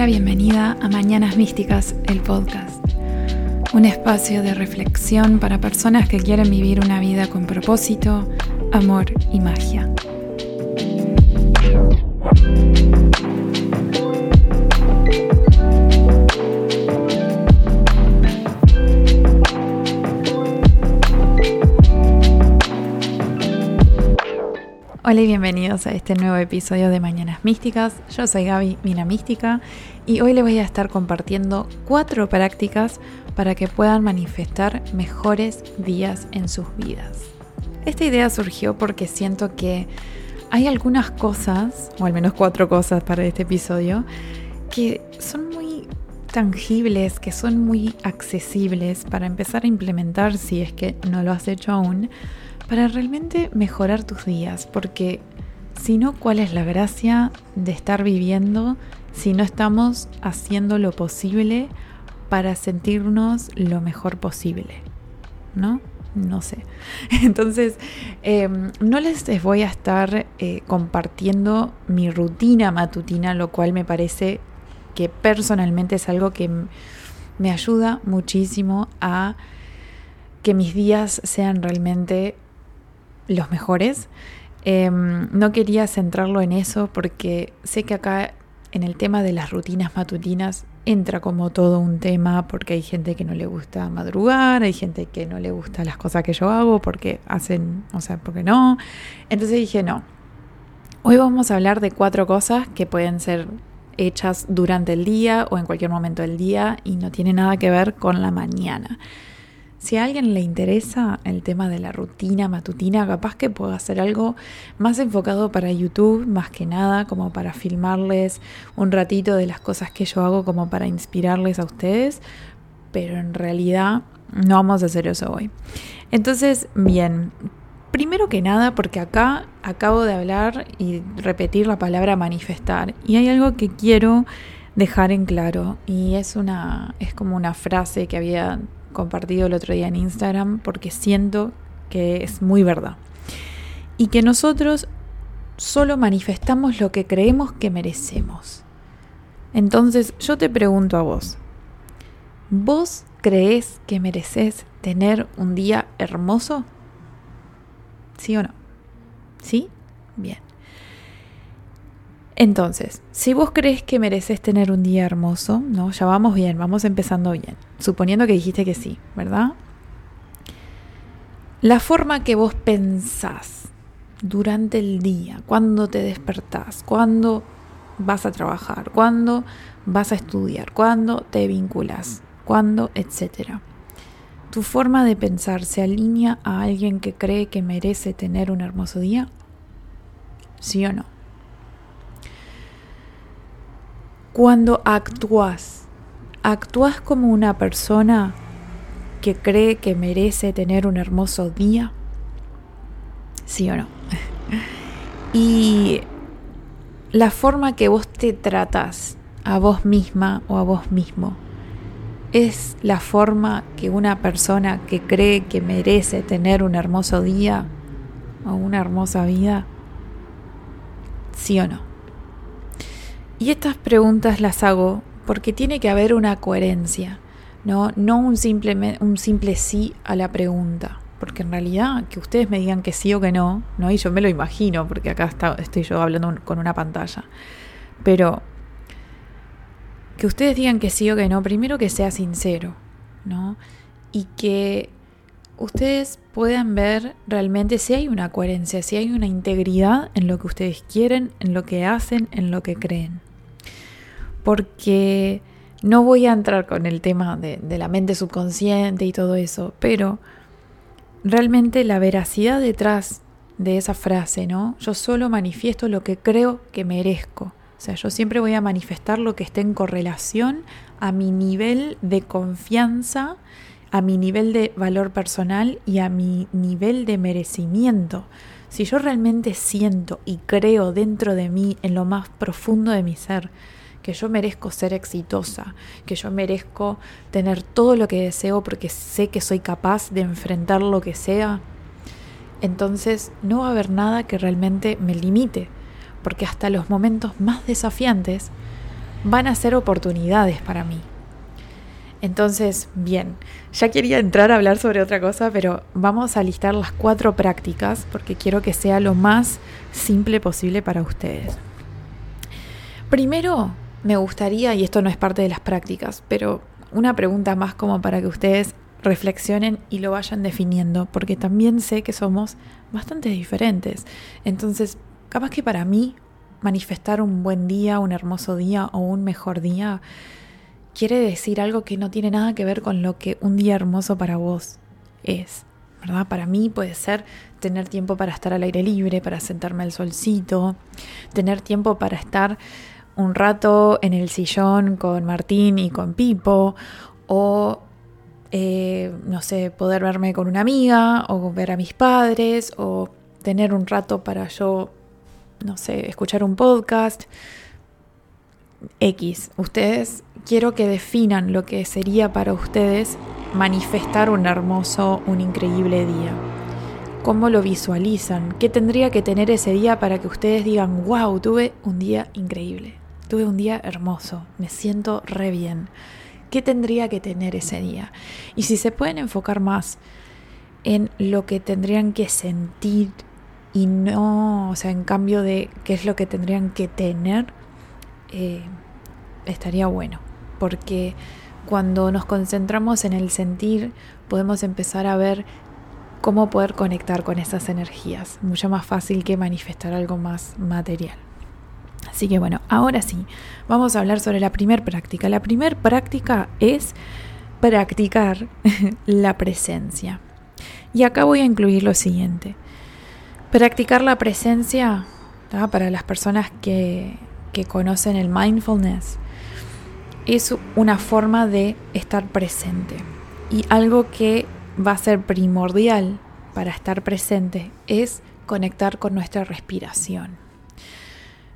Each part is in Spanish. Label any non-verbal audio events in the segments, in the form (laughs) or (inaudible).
la bienvenida a Mañanas Místicas, el podcast. Un espacio de reflexión para personas que quieren vivir una vida con propósito, amor y magia. Hola y bienvenidos a este nuevo episodio de Mañanas Místicas. Yo soy Gaby, Mina Mística, y hoy les voy a estar compartiendo cuatro prácticas para que puedan manifestar mejores días en sus vidas. Esta idea surgió porque siento que hay algunas cosas, o al menos cuatro cosas para este episodio, que son muy tangibles, que son muy accesibles para empezar a implementar si es que no lo has hecho aún para realmente mejorar tus días, porque si no, ¿cuál es la gracia de estar viviendo si no estamos haciendo lo posible para sentirnos lo mejor posible? ¿No? No sé. (laughs) Entonces, em, no les voy a estar eh, compartiendo mi rutina matutina, lo cual me parece que personalmente es algo que me ayuda muchísimo a que mis días sean realmente los mejores. Em, no quería centrarlo en eso porque sé que acá en el tema de las rutinas matutinas entra como todo un tema porque hay gente que no le gusta madrugar, hay gente que no le gusta las cosas que yo hago porque hacen, o sea, porque no. Entonces dije, no. Hoy vamos a hablar de cuatro cosas que pueden ser hechas durante el día o en cualquier momento del día y no tiene nada que ver con la mañana. Si a alguien le interesa el tema de la rutina matutina, capaz que puedo hacer algo más enfocado para YouTube, más que nada, como para filmarles un ratito de las cosas que yo hago, como para inspirarles a ustedes, pero en realidad no vamos a hacer eso hoy. Entonces, bien, primero que nada, porque acá acabo de hablar y repetir la palabra manifestar, y hay algo que quiero dejar en claro, y es una, es como una frase que había compartido el otro día en Instagram porque siento que es muy verdad. Y que nosotros solo manifestamos lo que creemos que merecemos. Entonces yo te pregunto a vos, ¿vos crees que mereces tener un día hermoso? ¿Sí o no? ¿Sí? Bien. Entonces, si vos crees que mereces tener un día hermoso, ¿no? Ya vamos bien, vamos empezando bien. Suponiendo que dijiste que sí, ¿verdad? La forma que vos pensás durante el día, cuando te despertás, cuando vas a trabajar, cuando vas a estudiar, cuando te vinculas, cuando, etcétera. ¿Tu forma de pensar se alinea a alguien que cree que merece tener un hermoso día? ¿Sí o no? Cuando actúas, actúas como una persona que cree que merece tener un hermoso día, ¿sí o no? (laughs) y la forma que vos te tratas a vos misma o a vos mismo es la forma que una persona que cree que merece tener un hermoso día o una hermosa vida, ¿sí o no? Y estas preguntas las hago porque tiene que haber una coherencia, no, no un, simple, un simple sí a la pregunta. Porque en realidad que ustedes me digan que sí o que no, ¿no? y yo me lo imagino, porque acá está, estoy yo hablando con una pantalla. Pero que ustedes digan que sí o que no, primero que sea sincero, ¿no? Y que ustedes puedan ver realmente si hay una coherencia, si hay una integridad en lo que ustedes quieren, en lo que hacen, en lo que creen porque no voy a entrar con el tema de, la mente subconsciente y todo eso, pero realmente la veracidad detrás de esa frase, ¿no? Yo solo manifiesto lo que creo que merezco. O sea, yo siempre voy a manifestar lo que esté en correlación a mi nivel de confianza, a mi nivel de valor personal y a mi nivel de merecimiento. Si yo realmente siento y creo dentro de mí, en lo más profundo de mi ser, que yo merezco ser exitosa, que yo merezco tener todo lo que deseo porque sé que soy capaz de enfrentar lo que sea, entonces no va a haber nada que realmente me limite, porque hasta los momentos más desafiantes van a ser oportunidades para mí. Entonces, bien, ya quería entrar a hablar sobre otra cosa, pero vamos a listar las cuatro prácticas porque quiero que sea lo más simple posible para ustedes. Primero, me gustaría, y esto no es parte de las prácticas, pero una pregunta más como para que ustedes reflexionen y lo vayan definiendo, porque también sé que somos bastante diferentes. Entonces, capaz que para mí manifestar un buen día, un hermoso día o un mejor día quiere decir algo que no tiene nada que ver con lo que un día hermoso para vos es. ¿verdad? Para mí puede ser tener tiempo para estar al aire libre, para sentarme al solcito, tener tiempo para estar un rato en el sillón con Martín y con Pipo, o eh, no sé, poder verme con una amiga, o ver a mis padres, o tener un rato para yo, no sé, escuchar un podcast. X, ustedes quiero que definan lo que sería para ustedes manifestar un hermoso, un increíble día. ¿Cómo lo visualizan? ¿Qué tendría que tener ese día para que ustedes digan, wow, tuve un día increíble, tuve un día hermoso, me siento re bien? ¿Qué tendría que tener ese día? Y si se pueden enfocar más en lo que tendrían que sentir y no, o sea, en cambio de qué es lo que tendrían que tener, eh, estaría bueno, porque cuando nos concentramos en el sentir, podemos empezar a ver cómo poder conectar con esas energías, mucho más fácil que manifestar algo más material. Así que bueno, ahora sí, vamos a hablar sobre la primera práctica. La primera práctica es practicar (laughs) la presencia. Y acá voy a incluir lo siguiente. Practicar la presencia, para las personas que que conocen el mindfulness, es una forma de estar presente. Y algo que va a ser primordial para estar presente es conectar con nuestra respiración.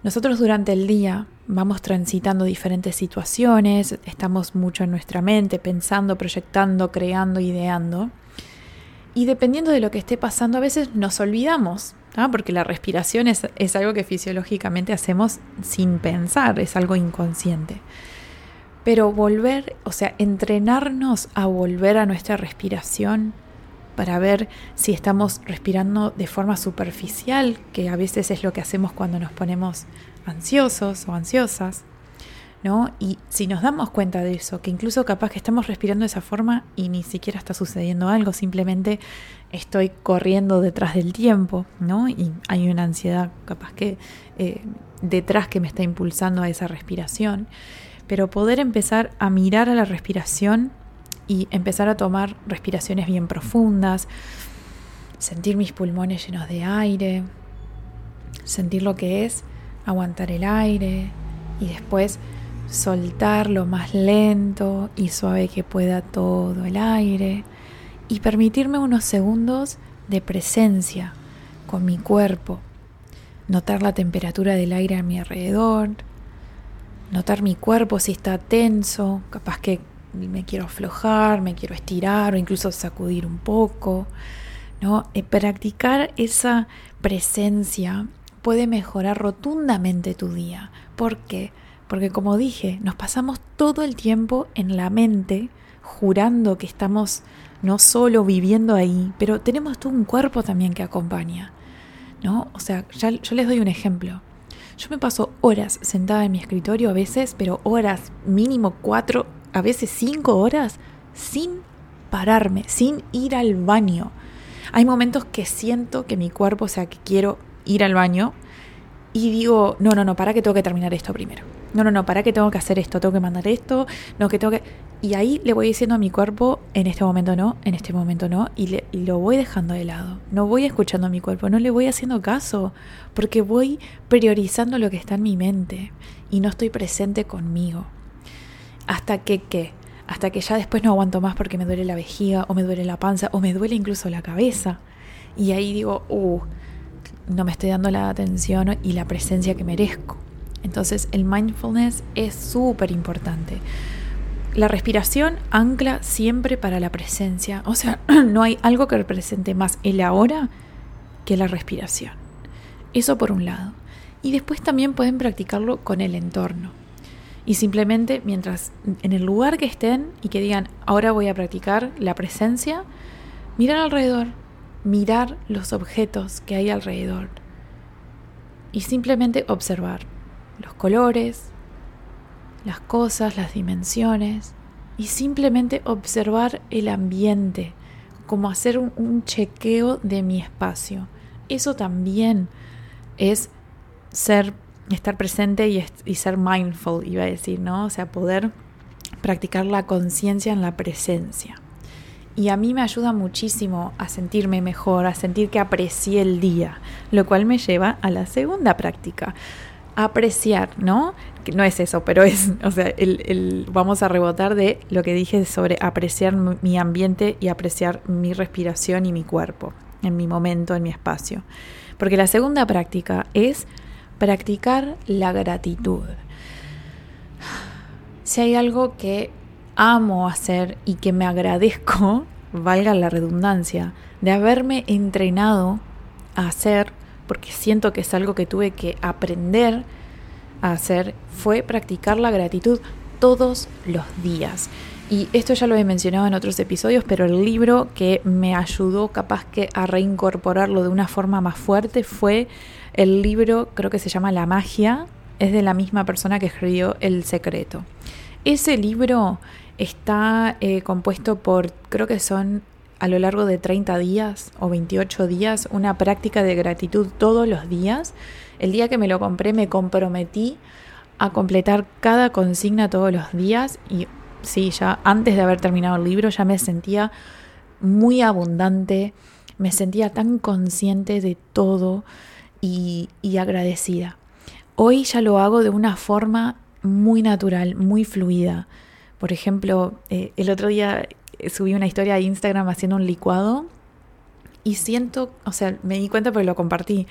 Nosotros durante el día vamos transitando diferentes situaciones, estamos mucho en nuestra mente, pensando, proyectando, creando, ideando. Y dependiendo de lo que esté pasando, a veces nos olvidamos porque la respiración es, es algo que fisiológicamente hacemos sin pensar, es algo inconsciente. Pero volver, o sea, entrenarnos a volver a nuestra respiración para ver si estamos respirando de forma superficial, que a veces es lo que hacemos cuando nos ponemos ansiosos o ansiosas, ¿no? Y si nos damos cuenta de eso, que incluso capaz que estamos respirando de esa forma y ni siquiera está sucediendo algo, simplemente estoy corriendo detrás del tiempo, ¿no? Y hay una ansiedad capaz que eh, detrás que me está impulsando a esa respiración. Pero poder empezar a mirar a la respiración y empezar a tomar respiraciones bien profundas, sentir mis pulmones llenos de aire, sentir lo que es aguantar el aire y después soltar lo más lento y suave que pueda todo el aire y permitirme unos segundos de presencia con mi cuerpo, notar la temperatura del aire a mi alrededor, notar mi cuerpo si está tenso, capaz que me quiero aflojar, me quiero estirar o incluso sacudir un poco, ¿no? Eh, practicar esa presencia puede mejorar rotundamente tu día. ¿Por qué? Porque como dije, nos pasamos todo el tiempo en la mente jurando que estamos no solo viviendo ahí, pero tenemos todo un cuerpo también que acompaña. ¿No? O sea, yo les doy un ejemplo. Yo me paso horas sentada en mi escritorio a veces, pero horas, mínimo cuatro, a veces cinco horas, sin pararme, sin ir al baño. Hay momentos que siento que mi cuerpo, o sea, que quiero ir al baño y digo, no, no, no, para que tengo que terminar esto primero no, no, no, para que tengo que hacer esto, tengo que mandar esto, no, que tengo que... Y ahí le voy diciendo a mi cuerpo, en este momento no, en este momento no, y, lo voy dejando de lado. No voy escuchando a mi cuerpo, no le voy haciendo caso, porque voy priorizando lo que está en mi mente y no estoy presente conmigo. Hasta que, ¿qué? Hasta que ya después no aguanto más porque me duele la vejiga, o me duele la panza, o me duele incluso la cabeza. Y ahí digo, uh, no me estoy dando la atención y la presencia que merezco. Entonces el mindfulness es súper importante. La respiración ancla siempre para la presencia. O sea, (clears throat) no hay algo que represente más el ahora que la respiración. Eso por un lado. Y después también pueden practicarlo con el entorno. Y simplemente mientras en el lugar que estén y que digan, ahora voy a practicar la presencia, mirar alrededor, mirar los objetos que hay alrededor y simplemente observar los colores, las cosas, las dimensiones y simplemente observar el ambiente, como hacer un, chequeo de mi espacio. Eso también es ser, estar presente y, ser mindful, iba a decir, ¿no? O sea, poder practicar la conciencia en la presencia. Y a mí me ayuda muchísimo a sentirme mejor, a sentir que aprecié el día, lo cual me lleva a la segunda práctica, apreciar, ¿no? Que no es eso, pero es, o sea, el, vamos a rebotar de lo que dije sobre apreciar mi ambiente y apreciar mi respiración y mi cuerpo, en mi momento, en mi espacio. Porque la segunda práctica es practicar la gratitud. Si hay algo que amo hacer y que me agradezco, (laughs) valga la redundancia, de haberme entrenado a hacer, porque siento que es algo que tuve que aprender a hacer, fue practicar la gratitud todos los días. Y esto ya lo he mencionado en otros episodios, pero el libro que me ayudó capaz que a reincorporarlo de una forma más fuerte fue el libro, creo que se llama La magia, es de la misma persona que escribió El secreto. Ese libro Está eh, compuesto por, creo que son a lo largo de 30 días o 28 días, una práctica de gratitud todos los días. El día que me lo compré me comprometí a completar cada consigna todos los días y sí, ya antes de haber terminado el libro ya me sentía muy abundante, me sentía tan consciente de todo y, agradecida. Hoy ya lo hago de una forma muy natural, muy fluida. Por ejemplo, eh, el otro día subí una historia a Instagram haciendo un licuado y siento, o sea, me di cuenta porque lo compartí.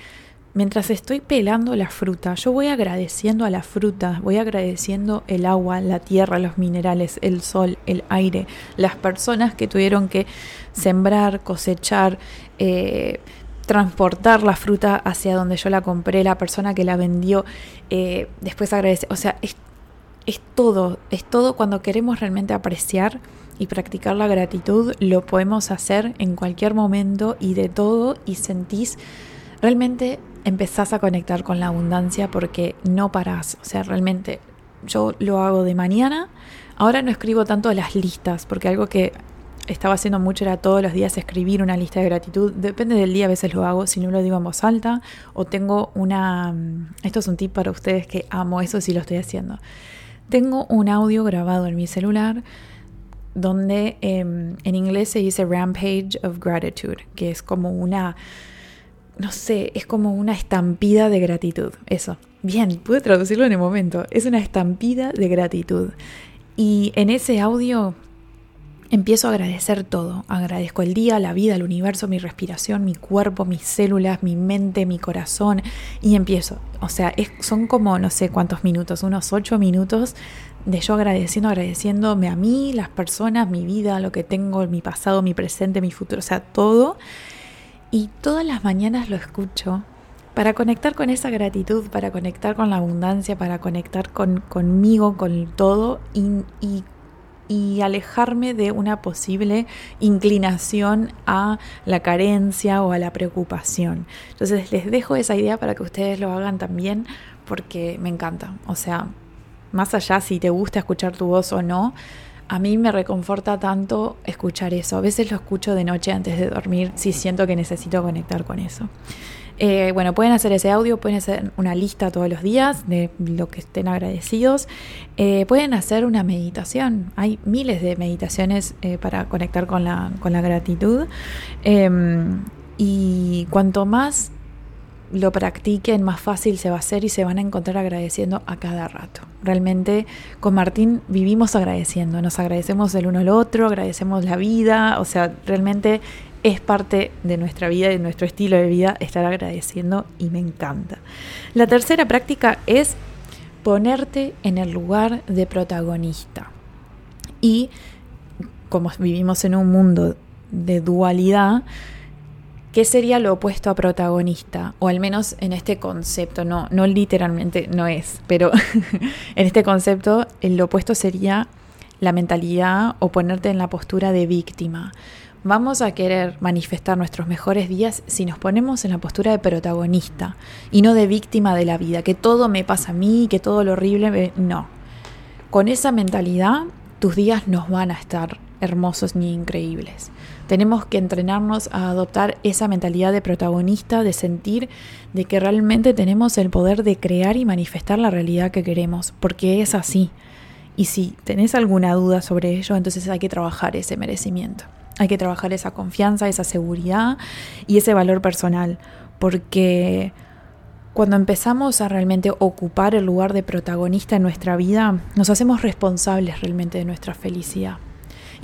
Mientras estoy pelando la fruta, yo voy agradeciendo a la fruta, voy agradeciendo el agua, la tierra, los minerales, el sol, el aire, las personas que tuvieron que sembrar, cosechar, eh, transportar la fruta hacia donde yo la compré, la persona que la vendió, eh, después agradecer. O sea, es es todo, es todo cuando queremos realmente apreciar y practicar la gratitud, lo podemos hacer en cualquier momento y de todo y sentís, realmente empezás a conectar con la abundancia porque no parás, o sea, realmente yo lo hago de mañana, ahora no escribo tanto las listas porque algo que estaba haciendo mucho era todos los días escribir una lista de gratitud. Depende del día, a veces lo hago, si no lo digo en voz alta. O tengo una... Esto es un tip para ustedes que amo eso si lo estoy haciendo. Tengo un audio grabado en mi celular donde em, en inglés se dice Rampage of Gratitude, que es como una, no sé, es como una estampida de gratitud. Eso. Bien, pude traducirlo en el momento. Es una estampida de gratitud. Y en ese audio empiezo a agradecer todo. Agradezco el día, la vida, el universo, mi respiración, mi cuerpo, mis células, mi mente, mi corazón. Y empiezo. O sea, son como no sé cuántos minutos, unos ocho minutos de yo agradeciendo, agradeciéndome a mí, las personas, mi vida, lo que tengo, mi pasado, mi presente, mi futuro, o sea, todo. Y todas las mañanas lo escucho para conectar con esa gratitud, para conectar con la abundancia, para conectar con, conmigo, con todo y, y y alejarme de una posible inclinación a la carencia o a la preocupación. Entonces les dejo esa idea para que ustedes lo hagan también porque me encanta. O sea, más allá si te gusta escuchar tu voz o no, a mí me reconforta tanto escuchar eso. A veces lo escucho de noche antes de dormir si siento que necesito conectar con eso. Eh, bueno, pueden hacer ese audio, pueden hacer una lista todos los días de lo que estén agradecidos. Eh, pueden hacer una meditación. Hay miles de meditaciones eh, para conectar con la, con la gratitud. Em, y cuanto más lo practiquen, más fácil se va a hacer y se van a encontrar agradeciendo a cada rato. Realmente con Martín vivimos agradeciendo, nos agradecemos el uno al otro, agradecemos la vida, o sea, realmente es parte de nuestra vida y de nuestro estilo de vida estar agradeciendo y me encanta. La tercera práctica es ponerte en el lugar de protagonista. Y como vivimos en un mundo de dualidad, ¿Qué sería lo opuesto a protagonista? O al menos en este concepto, no, no literalmente no es, pero (laughs) en este concepto el opuesto sería la mentalidad o ponerte en la postura de víctima. Vamos a querer manifestar nuestros mejores días si nos ponemos en la postura de protagonista y no de víctima de la vida, que todo me pasa a mí, que todo lo horrible, no. Con esa mentalidad tus días no van a estar hermosos ni increíbles. Tenemos que entrenarnos a adoptar esa mentalidad de protagonista, de sentir de que realmente tenemos el poder de crear y manifestar la realidad que queremos, porque es así. Y si tenés alguna duda sobre ello, entonces hay que trabajar ese merecimiento. Hay que trabajar esa confianza, esa seguridad y ese valor personal, porque cuando empezamos a realmente ocupar el lugar de protagonista en nuestra vida, nos hacemos responsables realmente de nuestra felicidad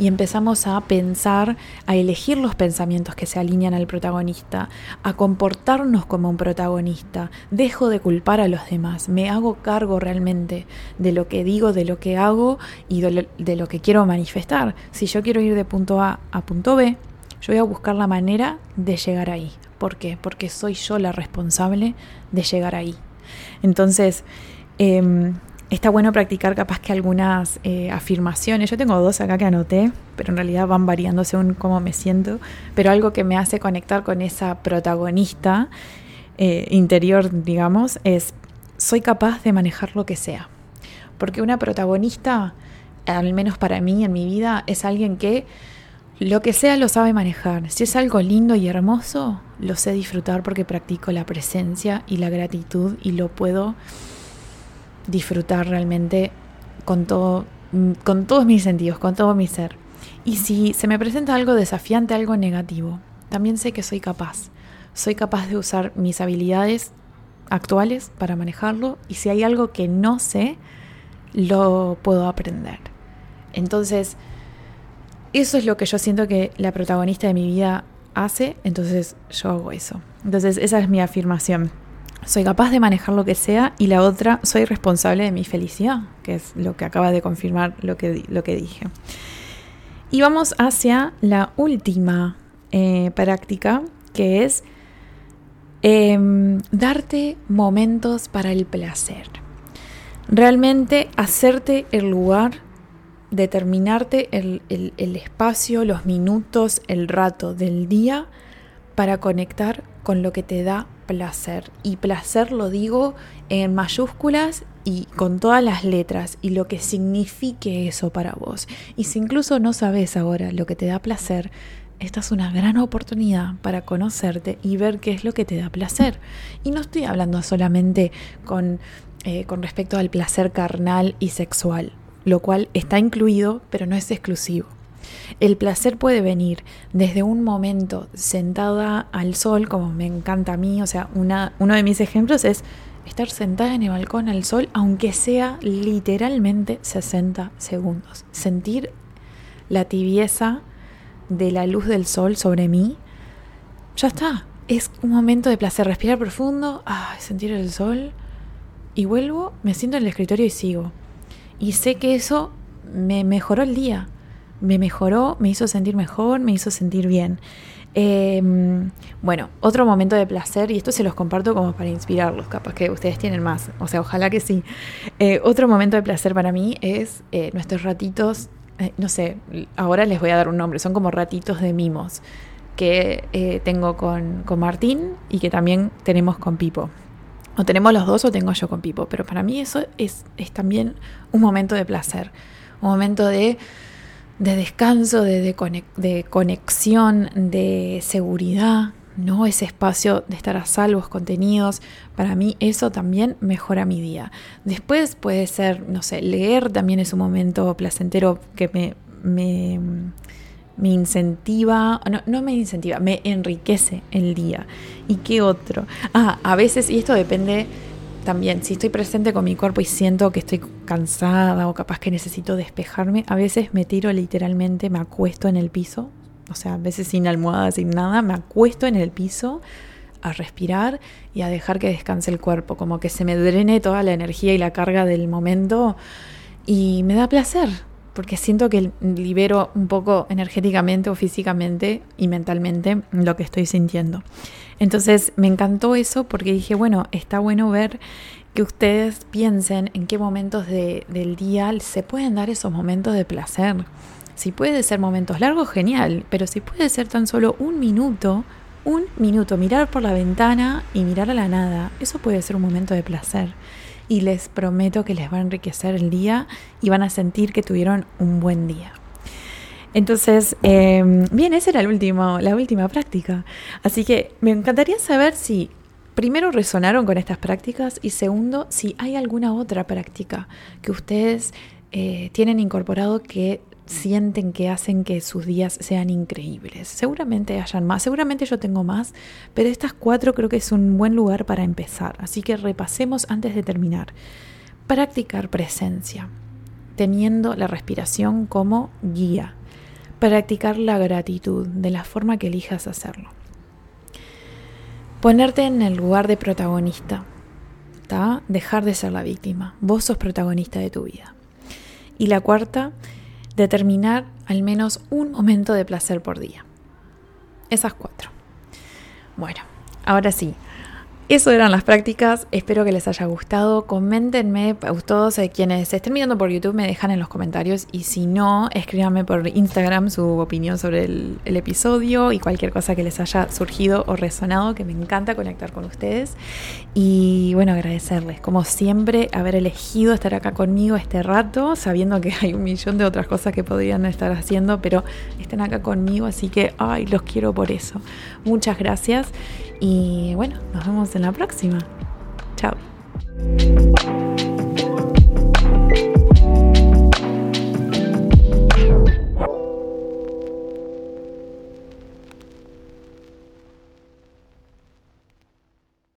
y empezamos a pensar, a elegir los pensamientos que se alinean al protagonista, a comportarnos como un protagonista. Dejo de culpar a los demás, me hago cargo realmente de lo que digo, de lo que hago y de lo, que quiero manifestar. Si yo quiero ir de punto A a punto B, yo voy a buscar la manera de llegar ahí. ¿Por qué? Porque soy yo la responsable de llegar ahí. Entonces, eh, Está bueno practicar capaz que algunas eh, afirmaciones. Yo tengo dos acá que anoté, pero en realidad van variando según cómo me siento. Pero algo que me hace conectar con esa protagonista eh, interior, digamos, es soy capaz de manejar lo que sea. Porque una protagonista, al menos para mí en mi vida, es alguien que lo que sea lo sabe manejar. Si es algo lindo y hermoso, lo sé disfrutar porque practico la presencia y la gratitud y lo puedo disfrutar realmente con todo con todos mis sentidos, con todo mi ser. Y si se me presenta algo desafiante, algo negativo, también sé que soy capaz. Soy capaz de usar mis habilidades actuales para manejarlo y si hay algo que no sé, lo puedo aprender. Entonces, eso es lo que yo siento que la protagonista de mi vida hace, entonces yo hago eso. Entonces, esa es mi afirmación soy capaz de manejar lo que sea y la otra, soy responsable de mi felicidad, que es lo que acaba de confirmar lo que, lo que dije. Y vamos hacia la última eh, práctica, que es em, darte momentos para el placer. Realmente hacerte el lugar, determinarte el, el espacio, los minutos, el rato del día para conectar con lo que te da placer. Y placer lo digo en mayúsculas y con todas las letras y lo que signifique eso para vos. Y si incluso no sabes ahora lo que te da placer, esta es una gran oportunidad para conocerte y ver qué es lo que te da placer. Y no estoy hablando solamente con, eh, con respecto al placer carnal y sexual, lo cual está incluido, pero no es exclusivo. El placer puede venir desde un momento sentada al sol, como me encanta a mí, o sea, una, uno de mis ejemplos es estar sentada en el balcón al sol, aunque sea literalmente 60 segundos. Sentir la tibieza de la luz del sol sobre mí, ya está. Es un momento de placer, respirar profundo, sentir el sol y vuelvo, me siento en el escritorio y sigo. Y sé que eso me mejoró el día me mejoró, me hizo sentir mejor, me hizo sentir bien. Em, bueno, otro momento de placer, y esto se los comparto como para inspirarlos, capaz que ustedes tienen más, o sea, ojalá que sí. Eh, otro momento de placer para mí es eh, nuestros ratitos, eh, no sé, ahora les voy a dar un nombre, son como ratitos de mimos que tengo con, con Martín y que también tenemos con Pipo. O tenemos los dos o tengo yo con Pipo, pero para mí eso es, es también un momento de placer, un momento de de descanso, de, de, conexión, de seguridad, ¿no? Ese espacio de estar a salvos, contenidos. Para mí eso también mejora mi día. Después puede ser, no sé, leer también es un momento placentero que me, me, me incentiva, no, no me incentiva, me enriquece el día. ¿Y qué otro? Ah, a veces, y esto depende también, si estoy presente con mi cuerpo y siento que estoy cansada o capaz que necesito despejarme, a veces me tiro literalmente, me acuesto en el piso, o sea, a veces sin almohada, sin nada, me acuesto en el piso a respirar y a dejar que descanse el cuerpo, como que se me drene toda la energía y la carga del momento y me da placer, porque siento que libero un poco energéticamente o físicamente y mentalmente lo que estoy sintiendo. Entonces me encantó eso porque dije, bueno, está bueno ver que ustedes piensen en qué momentos del día se pueden dar esos momentos de placer. Si puede ser momentos largos, genial, pero si puede ser tan solo un minuto, un minuto, mirar por la ventana y mirar a la nada, eso puede ser un momento de placer y les prometo que les va a enriquecer el día y van a sentir que tuvieron un buen día. Entonces, em, bien, esa era la última práctica. Así que me encantaría saber si primero resonaron con estas prácticas y segundo, si hay alguna otra práctica que ustedes eh, tienen incorporado que sienten que hacen que sus días sean increíbles. Seguramente hayan más, seguramente yo tengo más, pero estas cuatro creo que es un buen lugar para empezar. Así que repasemos antes de terminar. Practicar presencia, teniendo la respiración como guía. Practicar la gratitud de la forma que elijas hacerlo. Ponerte en el lugar de protagonista. Dejar de ser la víctima. Vos sos protagonista de tu vida. Y la cuarta, determinar al menos un momento de placer por día. Esas cuatro. Bueno, ahora sí, eso eran las prácticas, espero que les haya gustado. Coméntenme, todos eh, quienes estén mirando por YouTube me dejan en los comentarios y si no, escríbanme por Instagram su opinión sobre el, episodio y cualquier cosa que les haya surgido o resonado, que me encanta conectar con ustedes. Y bueno, agradecerles, como siempre, haber elegido estar acá conmigo este rato, sabiendo que hay un millón de otras cosas que podrían estar haciendo, pero estén acá conmigo, así que, ay, los quiero por eso. Muchas gracias y bueno, nos vemos en la próxima. Chao.